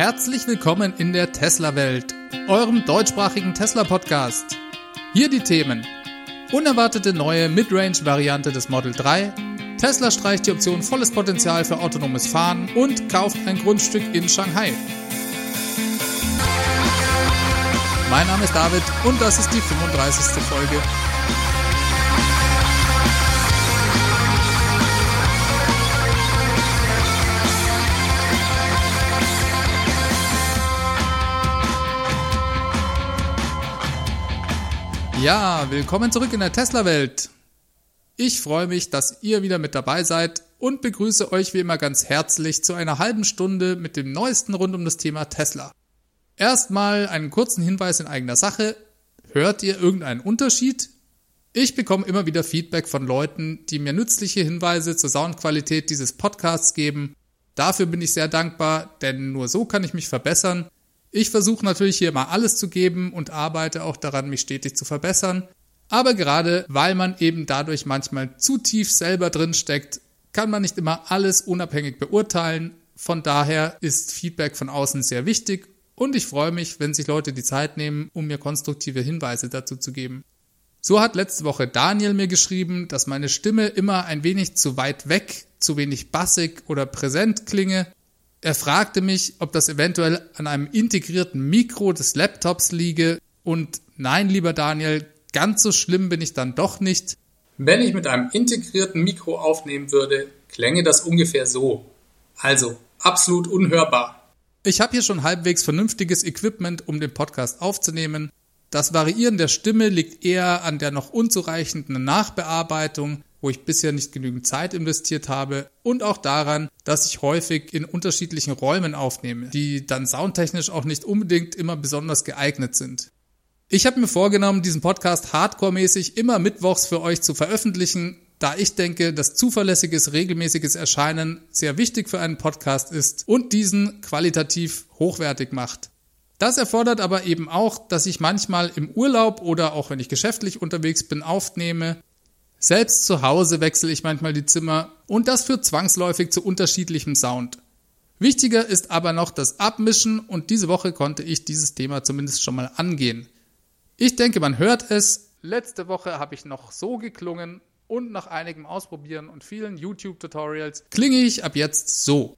Herzlich willkommen in der Tesla-Welt, eurem deutschsprachigen Tesla-Podcast. Hier die Themen. Unerwartete neue Midrange-Variante des Model 3. Tesla streicht die Option volles Potenzial für autonomes Fahren und kauft ein Grundstück in Shanghai. Mein Name ist David und das ist die 35. Folge Ja, willkommen zurück in der Tesla-Welt. Ich freue mich, dass ihr wieder mit dabei seid und begrüße euch wie immer ganz herzlich zu einer halben Stunde mit dem neuesten rund um das Thema Tesla. Erstmal einen kurzen Hinweis in eigener Sache. Hört ihr irgendeinen Unterschied? Ich bekomme immer wieder Feedback von Leuten, die mir nützliche Hinweise zur Soundqualität dieses Podcasts geben. Dafür bin ich sehr dankbar, denn nur so kann ich mich verbessern ich versuche natürlich hier mal alles zu geben und arbeite auch daran, mich stetig zu verbessern. Aber gerade weil man eben dadurch manchmal zu tief selber drin steckt, kann man nicht immer alles unabhängig beurteilen. Von daher ist Feedback von außen sehr wichtig und ich freue mich, wenn sich Leute die Zeit nehmen, um mir konstruktive Hinweise dazu zu geben. So hat letzte Woche Daniel mir geschrieben, dass meine Stimme immer ein wenig zu weit weg, zu wenig bassig oder präsent klinge er fragte mich, ob das eventuell an einem integrierten Mikro des Laptops liege und nein, lieber Daniel, ganz so schlimm bin ich dann doch nicht. Wenn ich mit einem integrierten Mikro aufnehmen würde, klänge das ungefähr so. Also, absolut unhörbar. Ich habe hier schon halbwegs vernünftiges Equipment, um den Podcast aufzunehmen. Das Variieren der Stimme liegt eher an der noch unzureichenden Nachbearbeitung wo ich bisher nicht genügend Zeit investiert habe und auch daran, dass ich häufig in unterschiedlichen Räumen aufnehme, die dann soundtechnisch auch nicht unbedingt immer besonders geeignet sind. Ich habe mir vorgenommen, diesen Podcast hardcore-mäßig immer mittwochs für euch zu veröffentlichen, da ich denke, dass zuverlässiges, regelmäßiges Erscheinen sehr wichtig für einen Podcast ist und diesen qualitativ hochwertig macht. Das erfordert aber eben auch, dass ich manchmal im Urlaub oder auch wenn ich geschäftlich unterwegs bin aufnehme selbst zu Hause wechsle ich manchmal die Zimmer und das führt zwangsläufig zu unterschiedlichem Sound. Wichtiger ist aber noch das Abmischen und diese Woche konnte ich dieses Thema zumindest schon mal angehen. Ich denke, man hört es. Letzte Woche habe ich noch so geklungen und nach einigem Ausprobieren und vielen YouTube-Tutorials klinge ich ab jetzt so.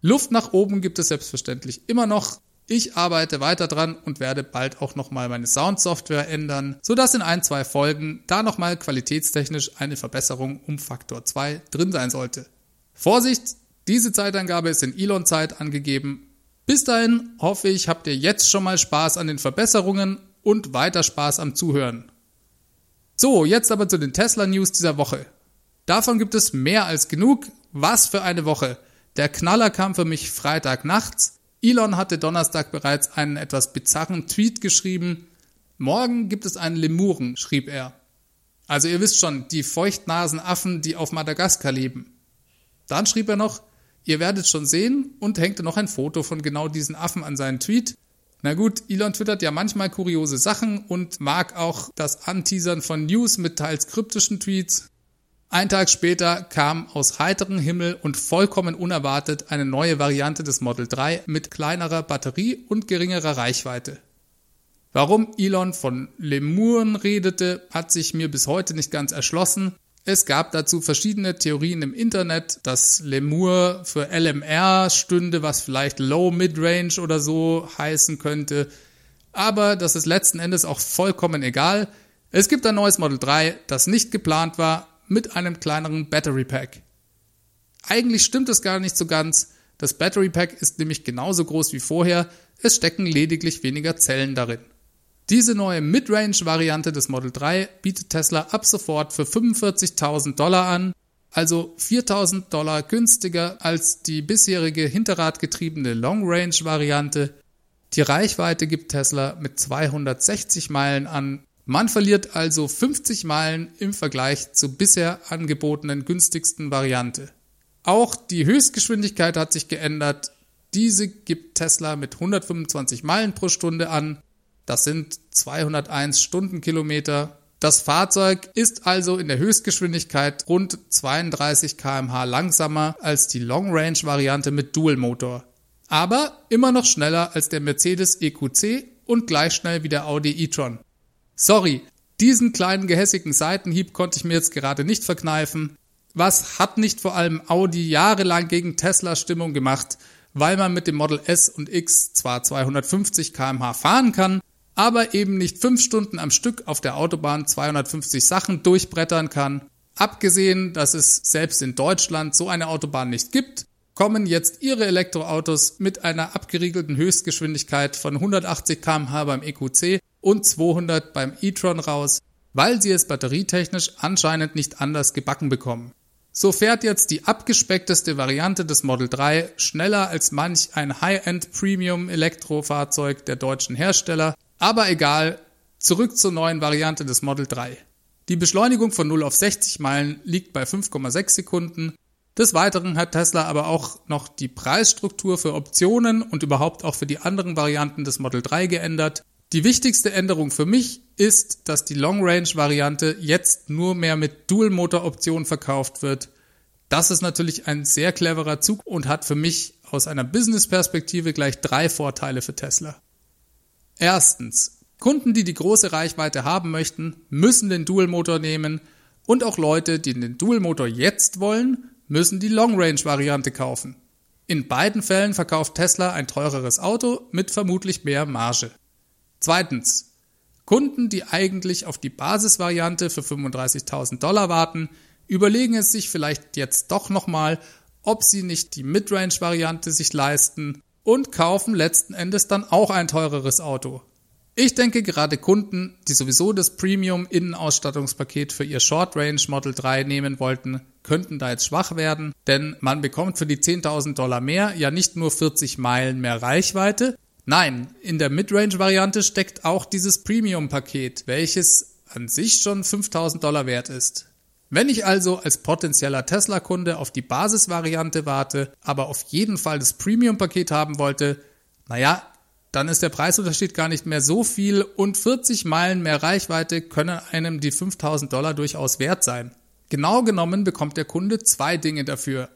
Luft nach oben gibt es selbstverständlich immer noch, ich arbeite weiter dran und werde bald auch nochmal meine Soundsoftware ändern, sodass in ein, zwei Folgen da nochmal qualitätstechnisch eine Verbesserung um Faktor 2 drin sein sollte. Vorsicht, diese Zeitangabe ist in Elon-Zeit angegeben. Bis dahin hoffe ich, habt ihr jetzt schon mal Spaß an den Verbesserungen und weiter Spaß am Zuhören. So, jetzt aber zu den Tesla-News dieser Woche. Davon gibt es mehr als genug. Was für eine Woche. Der Knaller kam für mich Freitag nachts. Elon hatte Donnerstag bereits einen etwas bizarren Tweet geschrieben. Morgen gibt es einen Lemuren, schrieb er. Also ihr wisst schon, die Feuchtnasenaffen, die auf Madagaskar leben. Dann schrieb er noch, ihr werdet schon sehen und hängte noch ein Foto von genau diesen Affen an seinen Tweet. Na gut, Elon twittert ja manchmal kuriose Sachen und mag auch das Anteasern von News mit teils kryptischen Tweets. Ein Tag später kam aus heiterem Himmel und vollkommen unerwartet eine neue Variante des Model 3 mit kleinerer Batterie und geringerer Reichweite. Warum Elon von Lemuren redete, hat sich mir bis heute nicht ganz erschlossen. Es gab dazu verschiedene Theorien im Internet, dass Lemur für LMR stünde, was vielleicht Low Mid-Range oder so heißen könnte. Aber das ist letzten Endes auch vollkommen egal. Es gibt ein neues Model 3, das nicht geplant war, mit einem kleineren Battery Pack. Eigentlich stimmt es gar nicht so ganz. Das Battery Pack ist nämlich genauso groß wie vorher, es stecken lediglich weniger Zellen darin. Diese neue Midrange-Variante des Model 3 bietet Tesla ab sofort für 45.000 Dollar an, also 4.000 Dollar günstiger als die bisherige hinterradgetriebene Long-Range-Variante. Die Reichweite gibt Tesla mit 260 Meilen an, man verliert also 50 Meilen im Vergleich zur bisher angebotenen günstigsten Variante. Auch die Höchstgeschwindigkeit hat sich geändert. Diese gibt Tesla mit 125 Meilen pro Stunde an. Das sind 201 Stundenkilometer. Das Fahrzeug ist also in der Höchstgeschwindigkeit rund 32 kmh langsamer als die Long Range Variante mit Dual Motor. Aber immer noch schneller als der Mercedes EQC und gleich schnell wie der Audi e-tron. Sorry, diesen kleinen gehässigen Seitenhieb konnte ich mir jetzt gerade nicht verkneifen. Was hat nicht vor allem Audi jahrelang gegen Tesla Stimmung gemacht, weil man mit dem Model S und X zwar 250 km/h fahren kann, aber eben nicht fünf Stunden am Stück auf der Autobahn 250 Sachen durchbrettern kann. Abgesehen, dass es selbst in Deutschland so eine Autobahn nicht gibt, kommen jetzt ihre Elektroautos mit einer abgeriegelten Höchstgeschwindigkeit von 180 km/h beim EQC und 200 beim e-tron raus, weil sie es batterietechnisch anscheinend nicht anders gebacken bekommen. So fährt jetzt die abgespeckteste Variante des Model 3 schneller als manch ein High-End Premium Elektrofahrzeug der deutschen Hersteller, aber egal, zurück zur neuen Variante des Model 3. Die Beschleunigung von 0 auf 60 Meilen liegt bei 5,6 Sekunden. Des Weiteren hat Tesla aber auch noch die Preisstruktur für Optionen und überhaupt auch für die anderen Varianten des Model 3 geändert. Die wichtigste Änderung für mich ist, dass die Long Range Variante jetzt nur mehr mit Dual Motor Option verkauft wird. Das ist natürlich ein sehr cleverer Zug und hat für mich aus einer Business Perspektive gleich drei Vorteile für Tesla. Erstens, Kunden, die die große Reichweite haben möchten, müssen den Dual Motor nehmen und auch Leute, die den Dual Motor jetzt wollen, müssen die Long Range Variante kaufen. In beiden Fällen verkauft Tesla ein teureres Auto mit vermutlich mehr Marge. Zweitens. Kunden, die eigentlich auf die Basisvariante für 35.000 Dollar warten, überlegen es sich vielleicht jetzt doch nochmal, ob sie nicht die Midrange-Variante sich leisten und kaufen letzten Endes dann auch ein teureres Auto. Ich denke gerade Kunden, die sowieso das Premium Innenausstattungspaket für ihr Short Range Model 3 nehmen wollten, könnten da jetzt schwach werden, denn man bekommt für die 10.000 Dollar mehr ja nicht nur 40 Meilen mehr Reichweite, Nein, in der Midrange-Variante steckt auch dieses Premium-Paket, welches an sich schon 5000 Dollar wert ist. Wenn ich also als potenzieller Tesla-Kunde auf die Basisvariante warte, aber auf jeden Fall das Premium-Paket haben wollte, naja, dann ist der Preisunterschied gar nicht mehr so viel und 40 Meilen mehr Reichweite können einem die 5000 Dollar durchaus wert sein. Genau genommen bekommt der Kunde zwei Dinge dafür.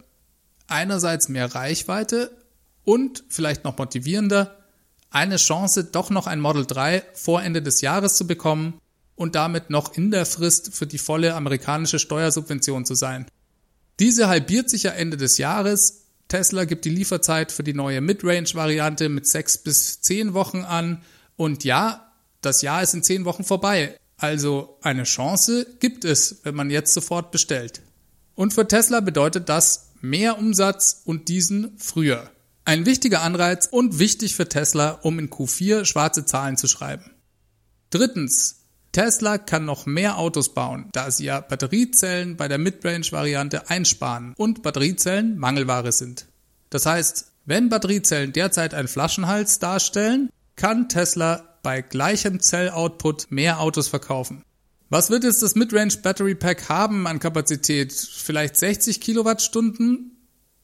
Einerseits mehr Reichweite und vielleicht noch motivierender, eine Chance, doch noch ein Model 3 vor Ende des Jahres zu bekommen und damit noch in der Frist für die volle amerikanische Steuersubvention zu sein. Diese halbiert sich ja Ende des Jahres. Tesla gibt die Lieferzeit für die neue Midrange-Variante mit sechs bis zehn Wochen an. Und ja, das Jahr ist in zehn Wochen vorbei. Also eine Chance gibt es, wenn man jetzt sofort bestellt. Und für Tesla bedeutet das mehr Umsatz und diesen früher. Ein wichtiger Anreiz und wichtig für Tesla, um in Q4 schwarze Zahlen zu schreiben. Drittens. Tesla kann noch mehr Autos bauen, da sie ja Batteriezellen bei der Midrange-Variante einsparen und Batteriezellen Mangelware sind. Das heißt, wenn Batteriezellen derzeit einen Flaschenhals darstellen, kann Tesla bei gleichem Zelloutput mehr Autos verkaufen. Was wird jetzt das Midrange Battery Pack haben an Kapazität? Vielleicht 60 Kilowattstunden?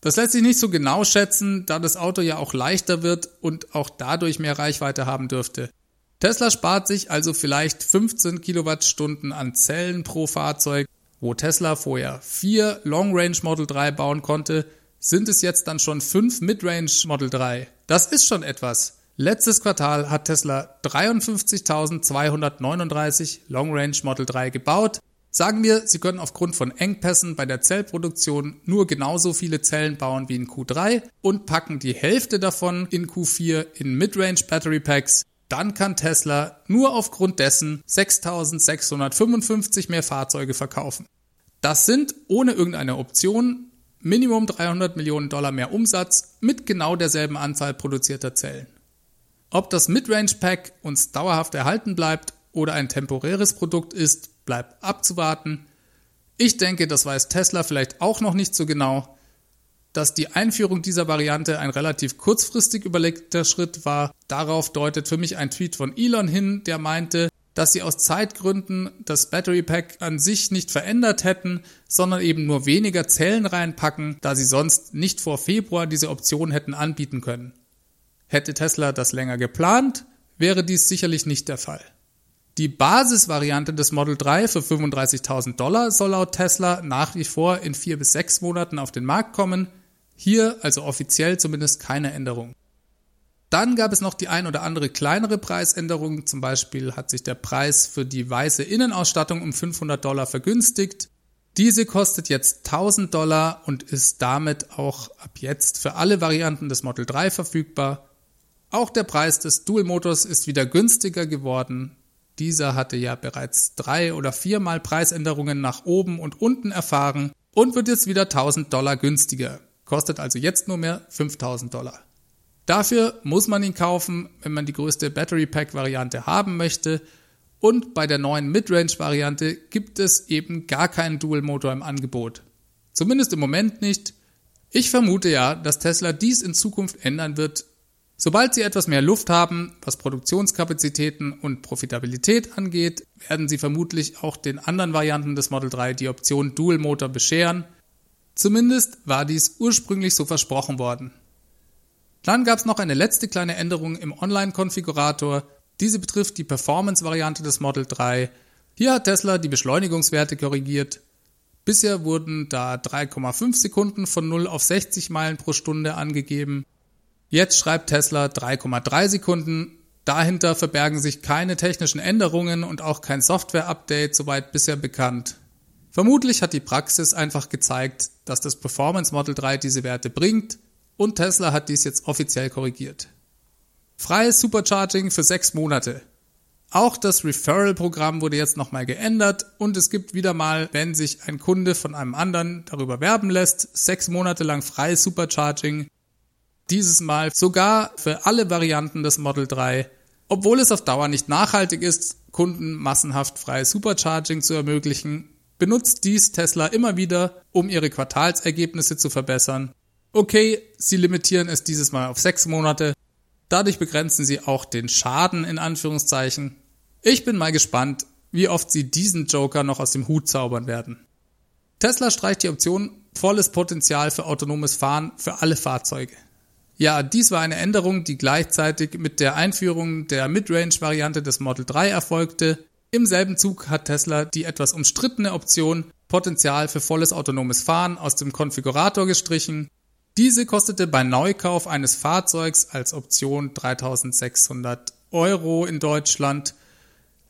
Das lässt sich nicht so genau schätzen, da das Auto ja auch leichter wird und auch dadurch mehr Reichweite haben dürfte. Tesla spart sich also vielleicht 15 Kilowattstunden an Zellen pro Fahrzeug. Wo Tesla vorher vier Long Range Model 3 bauen konnte, sind es jetzt dann schon fünf Midrange Model 3. Das ist schon etwas. Letztes Quartal hat Tesla 53.239 Long Range Model 3 gebaut. Sagen wir, Sie können aufgrund von Engpässen bei der Zellproduktion nur genauso viele Zellen bauen wie in Q3 und packen die Hälfte davon in Q4 in Midrange Battery Packs, dann kann Tesla nur aufgrund dessen 6655 mehr Fahrzeuge verkaufen. Das sind ohne irgendeine Option Minimum 300 Millionen Dollar mehr Umsatz mit genau derselben Anzahl produzierter Zellen. Ob das Midrange Pack uns dauerhaft erhalten bleibt oder ein temporäres Produkt ist, bleibt abzuwarten. Ich denke, das weiß Tesla vielleicht auch noch nicht so genau. Dass die Einführung dieser Variante ein relativ kurzfristig überlegter Schritt war, darauf deutet für mich ein Tweet von Elon hin, der meinte, dass sie aus Zeitgründen das Battery Pack an sich nicht verändert hätten, sondern eben nur weniger Zellen reinpacken, da sie sonst nicht vor Februar diese Option hätten anbieten können. Hätte Tesla das länger geplant, wäre dies sicherlich nicht der Fall. Die Basisvariante des Model 3 für 35.000 Dollar soll laut Tesla nach wie vor in vier bis sechs Monaten auf den Markt kommen. Hier also offiziell zumindest keine Änderung. Dann gab es noch die ein oder andere kleinere Preisänderung. Zum Beispiel hat sich der Preis für die weiße Innenausstattung um 500 Dollar vergünstigt. Diese kostet jetzt 1000 Dollar und ist damit auch ab jetzt für alle Varianten des Model 3 verfügbar. Auch der Preis des Dual Motors ist wieder günstiger geworden. Dieser hatte ja bereits drei oder viermal Preisänderungen nach oben und unten erfahren und wird jetzt wieder 1000 Dollar günstiger. Kostet also jetzt nur mehr 5000 Dollar. Dafür muss man ihn kaufen, wenn man die größte Battery Pack Variante haben möchte. Und bei der neuen Midrange Variante gibt es eben gar keinen Dual Motor im Angebot. Zumindest im Moment nicht. Ich vermute ja, dass Tesla dies in Zukunft ändern wird, Sobald sie etwas mehr Luft haben, was Produktionskapazitäten und Profitabilität angeht, werden sie vermutlich auch den anderen Varianten des Model 3 die Option Dual Motor bescheren. Zumindest war dies ursprünglich so versprochen worden. Dann gab es noch eine letzte kleine Änderung im Online-Konfigurator. Diese betrifft die Performance-Variante des Model 3. Hier hat Tesla die Beschleunigungswerte korrigiert. Bisher wurden da 3,5 Sekunden von 0 auf 60 Meilen pro Stunde angegeben. Jetzt schreibt Tesla 3,3 Sekunden. Dahinter verbergen sich keine technischen Änderungen und auch kein Software-Update, soweit bisher bekannt. Vermutlich hat die Praxis einfach gezeigt, dass das Performance Model 3 diese Werte bringt und Tesla hat dies jetzt offiziell korrigiert. Freies Supercharging für sechs Monate. Auch das Referral-Programm wurde jetzt nochmal geändert und es gibt wieder mal, wenn sich ein Kunde von einem anderen darüber werben lässt, sechs Monate lang freies Supercharging dieses Mal sogar für alle Varianten des Model 3, obwohl es auf Dauer nicht nachhaltig ist, Kunden massenhaft freies Supercharging zu ermöglichen, benutzt dies Tesla immer wieder, um ihre Quartalsergebnisse zu verbessern. Okay, sie limitieren es dieses Mal auf sechs Monate. Dadurch begrenzen sie auch den Schaden in Anführungszeichen. Ich bin mal gespannt, wie oft sie diesen Joker noch aus dem Hut zaubern werden. Tesla streicht die Option volles Potenzial für autonomes Fahren für alle Fahrzeuge. Ja, dies war eine Änderung, die gleichzeitig mit der Einführung der Midrange-Variante des Model 3 erfolgte. Im selben Zug hat Tesla die etwas umstrittene Option Potenzial für volles autonomes Fahren aus dem Konfigurator gestrichen. Diese kostete bei Neukauf eines Fahrzeugs als Option 3600 Euro in Deutschland.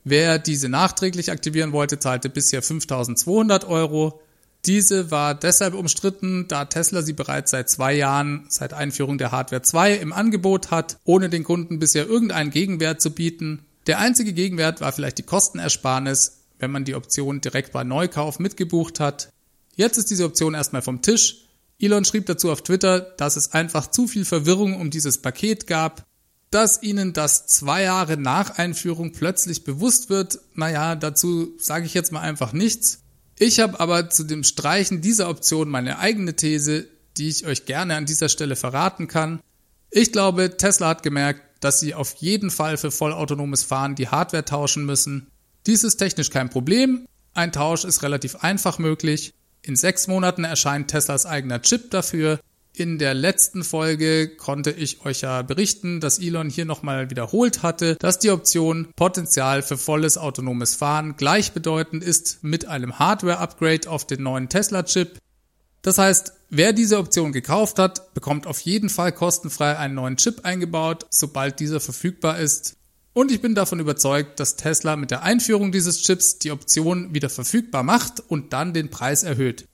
Wer diese nachträglich aktivieren wollte, zahlte bisher 5200 Euro. Diese war deshalb umstritten, da Tesla sie bereits seit zwei Jahren, seit Einführung der Hardware 2 im Angebot hat, ohne den Kunden bisher irgendeinen Gegenwert zu bieten. Der einzige Gegenwert war vielleicht die Kostenersparnis, wenn man die Option direkt bei Neukauf mitgebucht hat. Jetzt ist diese Option erstmal vom Tisch. Elon schrieb dazu auf Twitter, dass es einfach zu viel Verwirrung um dieses Paket gab, dass ihnen das zwei Jahre nach Einführung plötzlich bewusst wird. Naja, dazu sage ich jetzt mal einfach nichts. Ich habe aber zu dem Streichen dieser Option meine eigene These, die ich euch gerne an dieser Stelle verraten kann. Ich glaube, Tesla hat gemerkt, dass sie auf jeden Fall für vollautonomes Fahren die Hardware tauschen müssen. Dies ist technisch kein Problem. Ein Tausch ist relativ einfach möglich. In sechs Monaten erscheint Teslas eigener Chip dafür. In der letzten Folge konnte ich euch ja berichten, dass Elon hier nochmal wiederholt hatte, dass die Option Potenzial für volles autonomes Fahren gleichbedeutend ist mit einem Hardware-Upgrade auf den neuen Tesla-Chip. Das heißt, wer diese Option gekauft hat, bekommt auf jeden Fall kostenfrei einen neuen Chip eingebaut, sobald dieser verfügbar ist. Und ich bin davon überzeugt, dass Tesla mit der Einführung dieses Chips die Option wieder verfügbar macht und dann den Preis erhöht.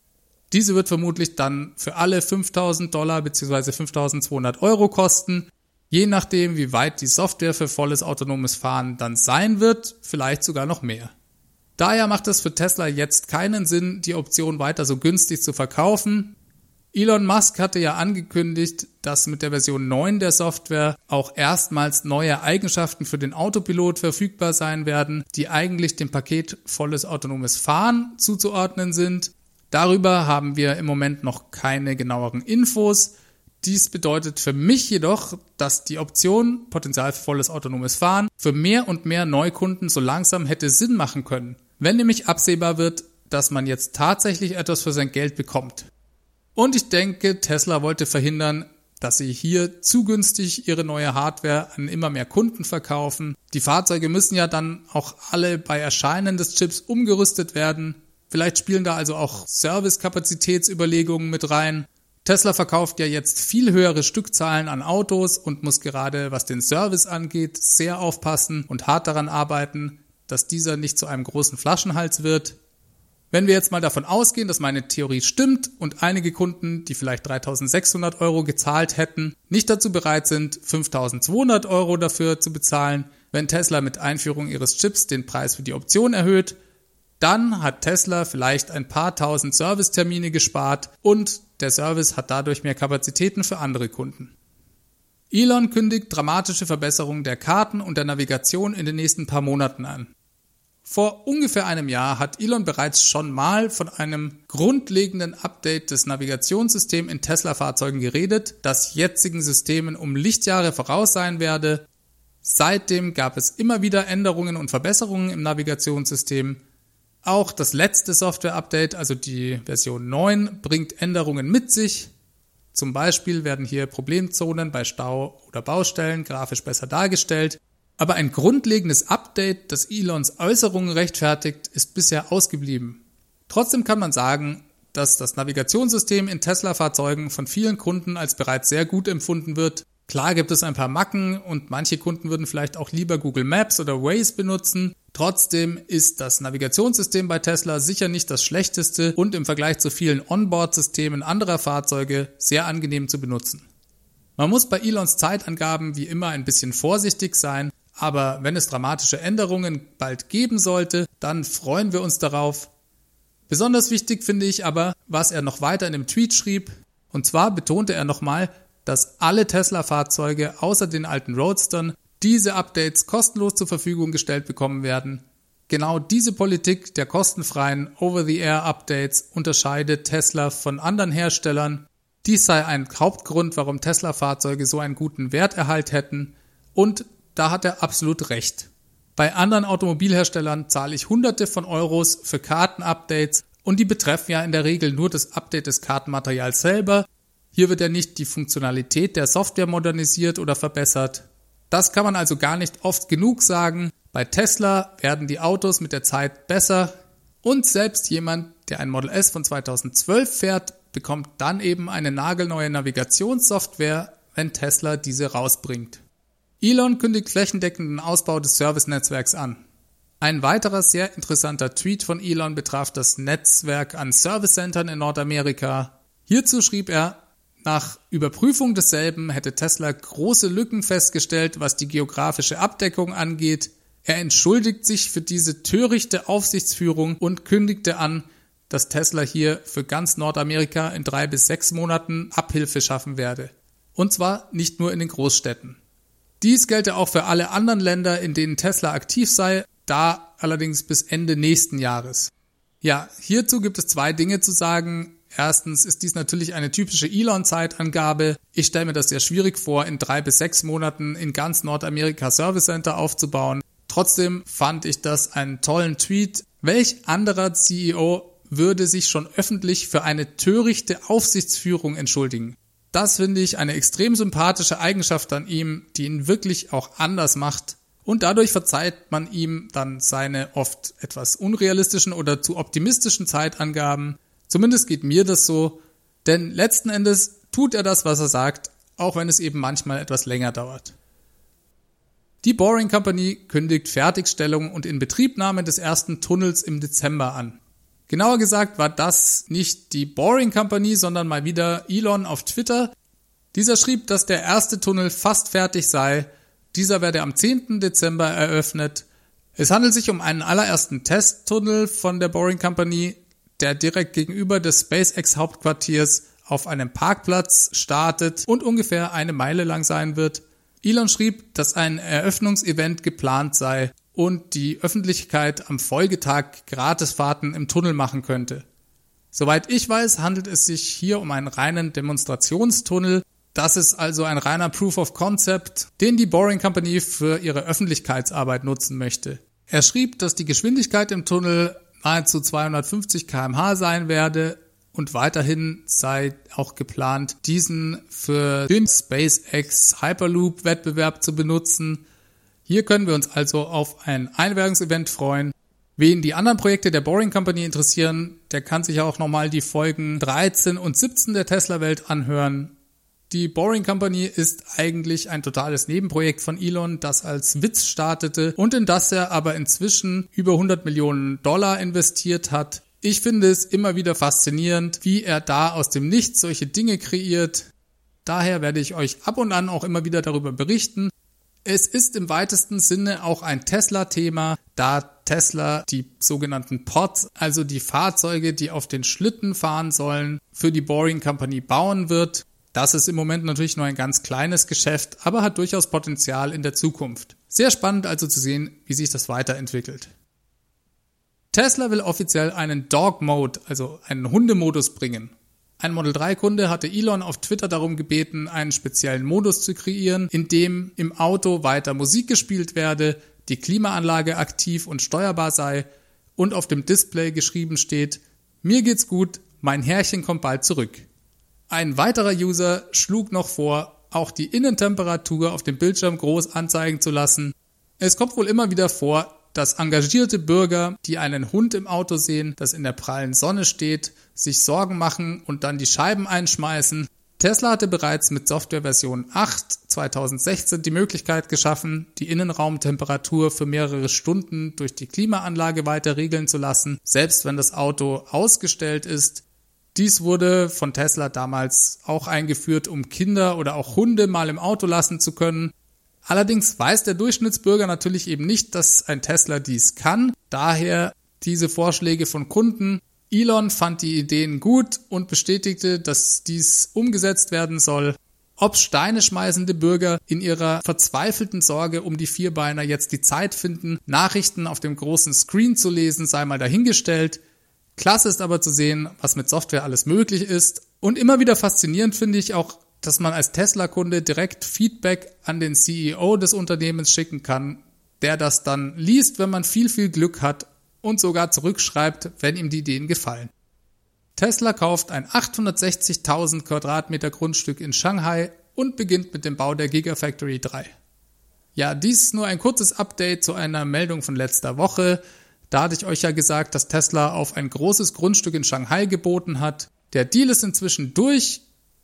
Diese wird vermutlich dann für alle 5000 Dollar bzw. 5200 Euro kosten. Je nachdem, wie weit die Software für volles autonomes Fahren dann sein wird, vielleicht sogar noch mehr. Daher macht es für Tesla jetzt keinen Sinn, die Option weiter so günstig zu verkaufen. Elon Musk hatte ja angekündigt, dass mit der Version 9 der Software auch erstmals neue Eigenschaften für den Autopilot verfügbar sein werden, die eigentlich dem Paket volles autonomes Fahren zuzuordnen sind. Darüber haben wir im Moment noch keine genaueren Infos. Dies bedeutet für mich jedoch, dass die Option Potenzial volles autonomes Fahren für mehr und mehr Neukunden so langsam hätte Sinn machen können. Wenn nämlich absehbar wird, dass man jetzt tatsächlich etwas für sein Geld bekommt. Und ich denke, Tesla wollte verhindern, dass sie hier zu günstig ihre neue Hardware an immer mehr Kunden verkaufen. Die Fahrzeuge müssen ja dann auch alle bei Erscheinen des Chips umgerüstet werden. Vielleicht spielen da also auch Service-Kapazitätsüberlegungen mit rein. Tesla verkauft ja jetzt viel höhere Stückzahlen an Autos und muss gerade, was den Service angeht, sehr aufpassen und hart daran arbeiten, dass dieser nicht zu einem großen Flaschenhals wird. Wenn wir jetzt mal davon ausgehen, dass meine Theorie stimmt und einige Kunden, die vielleicht 3600 Euro gezahlt hätten, nicht dazu bereit sind, 5200 Euro dafür zu bezahlen, wenn Tesla mit Einführung ihres Chips den Preis für die Option erhöht, dann hat Tesla vielleicht ein paar tausend Servicetermine gespart und der Service hat dadurch mehr Kapazitäten für andere Kunden. Elon kündigt dramatische Verbesserungen der Karten und der Navigation in den nächsten paar Monaten an. Vor ungefähr einem Jahr hat Elon bereits schon mal von einem grundlegenden Update des Navigationssystems in Tesla-Fahrzeugen geredet, das jetzigen Systemen um Lichtjahre voraus sein werde. Seitdem gab es immer wieder Änderungen und Verbesserungen im Navigationssystem. Auch das letzte Software-Update, also die Version 9, bringt Änderungen mit sich. Zum Beispiel werden hier Problemzonen bei Stau oder Baustellen grafisch besser dargestellt. Aber ein grundlegendes Update, das Elons Äußerungen rechtfertigt, ist bisher ausgeblieben. Trotzdem kann man sagen, dass das Navigationssystem in Tesla-Fahrzeugen von vielen Kunden als bereits sehr gut empfunden wird. Klar gibt es ein paar Macken und manche Kunden würden vielleicht auch lieber Google Maps oder Waze benutzen. Trotzdem ist das Navigationssystem bei Tesla sicher nicht das schlechteste und im Vergleich zu vielen Onboard-Systemen anderer Fahrzeuge sehr angenehm zu benutzen. Man muss bei Elons Zeitangaben wie immer ein bisschen vorsichtig sein, aber wenn es dramatische Änderungen bald geben sollte, dann freuen wir uns darauf. Besonders wichtig finde ich aber, was er noch weiter in dem Tweet schrieb. Und zwar betonte er nochmal, dass alle Tesla-Fahrzeuge außer den alten Roadstern diese Updates kostenlos zur Verfügung gestellt bekommen werden. Genau diese Politik der kostenfreien Over-the-Air-Updates unterscheidet Tesla von anderen Herstellern. Dies sei ein Hauptgrund, warum Tesla-Fahrzeuge so einen guten Werterhalt hätten und da hat er absolut recht. Bei anderen Automobilherstellern zahle ich hunderte von Euros für Kartenupdates und die betreffen ja in der Regel nur das Update des Kartenmaterials selber. Hier wird ja nicht die Funktionalität der Software modernisiert oder verbessert. Das kann man also gar nicht oft genug sagen. Bei Tesla werden die Autos mit der Zeit besser und selbst jemand, der ein Model S von 2012 fährt, bekommt dann eben eine nagelneue Navigationssoftware, wenn Tesla diese rausbringt. Elon kündigt flächendeckenden Ausbau des Servicenetzwerks an. Ein weiterer sehr interessanter Tweet von Elon betraf das Netzwerk an Servicecentern in Nordamerika. Hierzu schrieb er, nach Überprüfung desselben hätte Tesla große Lücken festgestellt, was die geografische Abdeckung angeht. Er entschuldigt sich für diese törichte Aufsichtsführung und kündigte an, dass Tesla hier für ganz Nordamerika in drei bis sechs Monaten Abhilfe schaffen werde. Und zwar nicht nur in den Großstädten. Dies gelte auch für alle anderen Länder, in denen Tesla aktiv sei, da allerdings bis Ende nächsten Jahres. Ja, hierzu gibt es zwei Dinge zu sagen. Erstens ist dies natürlich eine typische Elon-Zeitangabe. Ich stelle mir das sehr schwierig vor, in drei bis sechs Monaten in ganz Nordamerika Service Center aufzubauen. Trotzdem fand ich das einen tollen Tweet. Welch anderer CEO würde sich schon öffentlich für eine törichte Aufsichtsführung entschuldigen? Das finde ich eine extrem sympathische Eigenschaft an ihm, die ihn wirklich auch anders macht. Und dadurch verzeiht man ihm dann seine oft etwas unrealistischen oder zu optimistischen Zeitangaben. Zumindest geht mir das so. Denn letzten Endes tut er das, was er sagt, auch wenn es eben manchmal etwas länger dauert. Die Boring Company kündigt Fertigstellung und Inbetriebnahme des ersten Tunnels im Dezember an. Genauer gesagt war das nicht die Boring Company, sondern mal wieder Elon auf Twitter. Dieser schrieb, dass der erste Tunnel fast fertig sei. Dieser werde am 10. Dezember eröffnet. Es handelt sich um einen allerersten Testtunnel von der Boring Company, der direkt gegenüber des SpaceX Hauptquartiers auf einem Parkplatz startet und ungefähr eine Meile lang sein wird. Elon schrieb, dass ein Eröffnungsevent geplant sei und die Öffentlichkeit am Folgetag Gratisfahrten im Tunnel machen könnte. Soweit ich weiß, handelt es sich hier um einen reinen Demonstrationstunnel. Das ist also ein reiner Proof of Concept, den die Boring Company für ihre Öffentlichkeitsarbeit nutzen möchte. Er schrieb, dass die Geschwindigkeit im Tunnel nahezu 250 kmh sein werde und weiterhin sei auch geplant, diesen für den SpaceX Hyperloop Wettbewerb zu benutzen hier können wir uns also auf ein Einwerbungsevent freuen. Wen die anderen Projekte der Boring Company interessieren, der kann sich auch nochmal die Folgen 13 und 17 der Tesla-Welt anhören. Die Boring Company ist eigentlich ein totales Nebenprojekt von Elon, das als Witz startete und in das er aber inzwischen über 100 Millionen Dollar investiert hat. Ich finde es immer wieder faszinierend, wie er da aus dem Nichts solche Dinge kreiert. Daher werde ich euch ab und an auch immer wieder darüber berichten. Es ist im weitesten Sinne auch ein Tesla-Thema, da Tesla die sogenannten Pods, also die Fahrzeuge, die auf den Schlitten fahren sollen, für die Boring Company bauen wird. Das ist im Moment natürlich nur ein ganz kleines Geschäft, aber hat durchaus Potenzial in der Zukunft. Sehr spannend also zu sehen, wie sich das weiterentwickelt. Tesla will offiziell einen Dog Mode, also einen Hundemodus bringen. Ein Model 3 Kunde hatte Elon auf Twitter darum gebeten, einen speziellen Modus zu kreieren, in dem im Auto weiter Musik gespielt werde, die Klimaanlage aktiv und steuerbar sei und auf dem Display geschrieben steht, mir geht's gut, mein Herrchen kommt bald zurück. Ein weiterer User schlug noch vor, auch die Innentemperatur auf dem Bildschirm groß anzeigen zu lassen. Es kommt wohl immer wieder vor, dass engagierte Bürger, die einen Hund im Auto sehen, das in der prallen Sonne steht, sich Sorgen machen und dann die Scheiben einschmeißen. Tesla hatte bereits mit Softwareversion 8 2016 die Möglichkeit geschaffen, die Innenraumtemperatur für mehrere Stunden durch die Klimaanlage weiter regeln zu lassen, selbst wenn das Auto ausgestellt ist. Dies wurde von Tesla damals auch eingeführt, um Kinder oder auch Hunde mal im Auto lassen zu können. Allerdings weiß der Durchschnittsbürger natürlich eben nicht, dass ein Tesla dies kann. Daher diese Vorschläge von Kunden. Elon fand die Ideen gut und bestätigte, dass dies umgesetzt werden soll. Ob Steine schmeißende Bürger in ihrer verzweifelten Sorge um die Vierbeiner jetzt die Zeit finden, Nachrichten auf dem großen Screen zu lesen, sei mal dahingestellt. Klasse ist aber zu sehen, was mit Software alles möglich ist. Und immer wieder faszinierend finde ich auch dass man als Tesla-Kunde direkt Feedback an den CEO des Unternehmens schicken kann, der das dann liest, wenn man viel, viel Glück hat und sogar zurückschreibt, wenn ihm die Ideen gefallen. Tesla kauft ein 860.000 Quadratmeter Grundstück in Shanghai und beginnt mit dem Bau der Gigafactory 3. Ja, dies nur ein kurzes Update zu einer Meldung von letzter Woche. Da hatte ich euch ja gesagt, dass Tesla auf ein großes Grundstück in Shanghai geboten hat. Der Deal ist inzwischen durch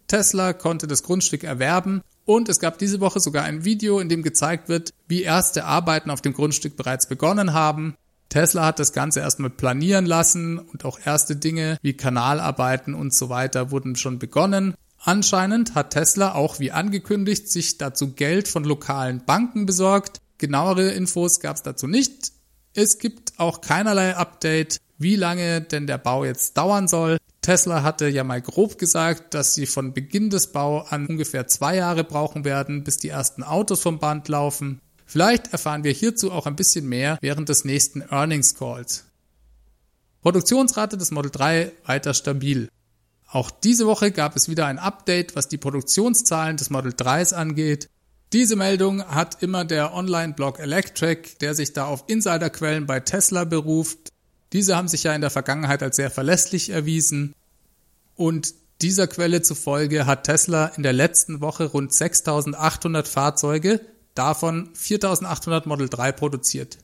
Tesla konnte das Grundstück erwerben und es gab diese Woche sogar ein Video, in dem gezeigt wird, wie erste Arbeiten auf dem Grundstück bereits begonnen haben. Tesla hat das Ganze erstmal planieren lassen und auch erste Dinge wie Kanalarbeiten und so weiter wurden schon begonnen. Anscheinend hat Tesla auch wie angekündigt sich dazu Geld von lokalen Banken besorgt. Genauere Infos gab es dazu nicht. Es gibt auch keinerlei Update, wie lange denn der Bau jetzt dauern soll. Tesla hatte ja mal grob gesagt, dass sie von Beginn des Bau an ungefähr zwei Jahre brauchen werden, bis die ersten Autos vom Band laufen. Vielleicht erfahren wir hierzu auch ein bisschen mehr während des nächsten Earnings Calls. Produktionsrate des Model 3 weiter stabil. Auch diese Woche gab es wieder ein Update, was die Produktionszahlen des Model 3s angeht. Diese Meldung hat immer der Online-Blog Electric, der sich da auf Insiderquellen bei Tesla beruft, diese haben sich ja in der Vergangenheit als sehr verlässlich erwiesen und dieser Quelle zufolge hat Tesla in der letzten Woche rund 6800 Fahrzeuge, davon 4800 Model 3 produziert.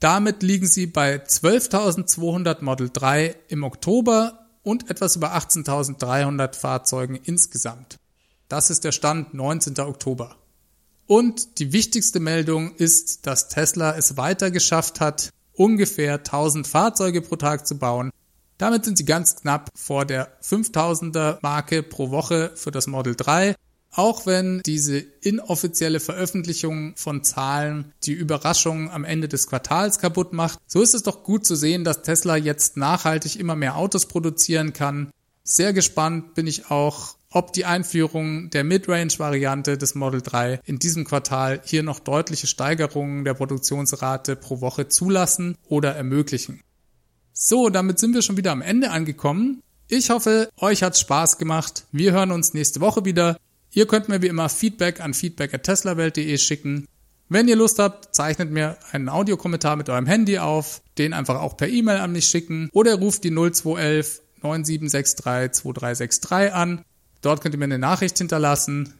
Damit liegen sie bei 12.200 Model 3 im Oktober und etwas über 18.300 Fahrzeugen insgesamt. Das ist der Stand 19. Oktober. Und die wichtigste Meldung ist, dass Tesla es weiter geschafft hat, ungefähr 1000 Fahrzeuge pro Tag zu bauen. Damit sind sie ganz knapp vor der 5000er Marke pro Woche für das Model 3. Auch wenn diese inoffizielle Veröffentlichung von Zahlen die Überraschung am Ende des Quartals kaputt macht, so ist es doch gut zu sehen, dass Tesla jetzt nachhaltig immer mehr Autos produzieren kann. Sehr gespannt bin ich auch, ob die Einführung der Midrange-Variante des Model 3 in diesem Quartal hier noch deutliche Steigerungen der Produktionsrate pro Woche zulassen oder ermöglichen. So, damit sind wir schon wieder am Ende angekommen. Ich hoffe, euch hat's Spaß gemacht. Wir hören uns nächste Woche wieder. Ihr könnt mir wie immer Feedback an feedback@teslawelt.de schicken. Wenn ihr Lust habt, zeichnet mir einen Audiokommentar mit eurem Handy auf, den einfach auch per E-Mail an mich schicken oder ruft die 0211 9763 2363 an. Dort könnt ihr mir eine Nachricht hinterlassen.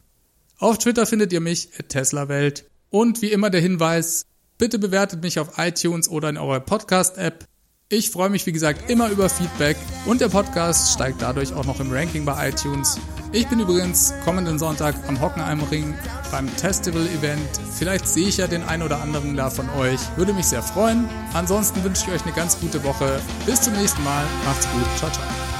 Auf Twitter findet ihr mich, TeslaWelt. Und wie immer der Hinweis, Bitte bewertet mich auf iTunes oder in eurer Podcast-App. Ich freue mich, wie gesagt, immer über Feedback und der Podcast steigt dadurch auch noch im Ranking bei iTunes. Ich bin übrigens kommenden Sonntag am Hockenheimring beim Festival-Event. Vielleicht sehe ich ja den einen oder anderen da von euch. Würde mich sehr freuen. Ansonsten wünsche ich euch eine ganz gute Woche. Bis zum nächsten Mal. Macht's gut. Ciao, ciao.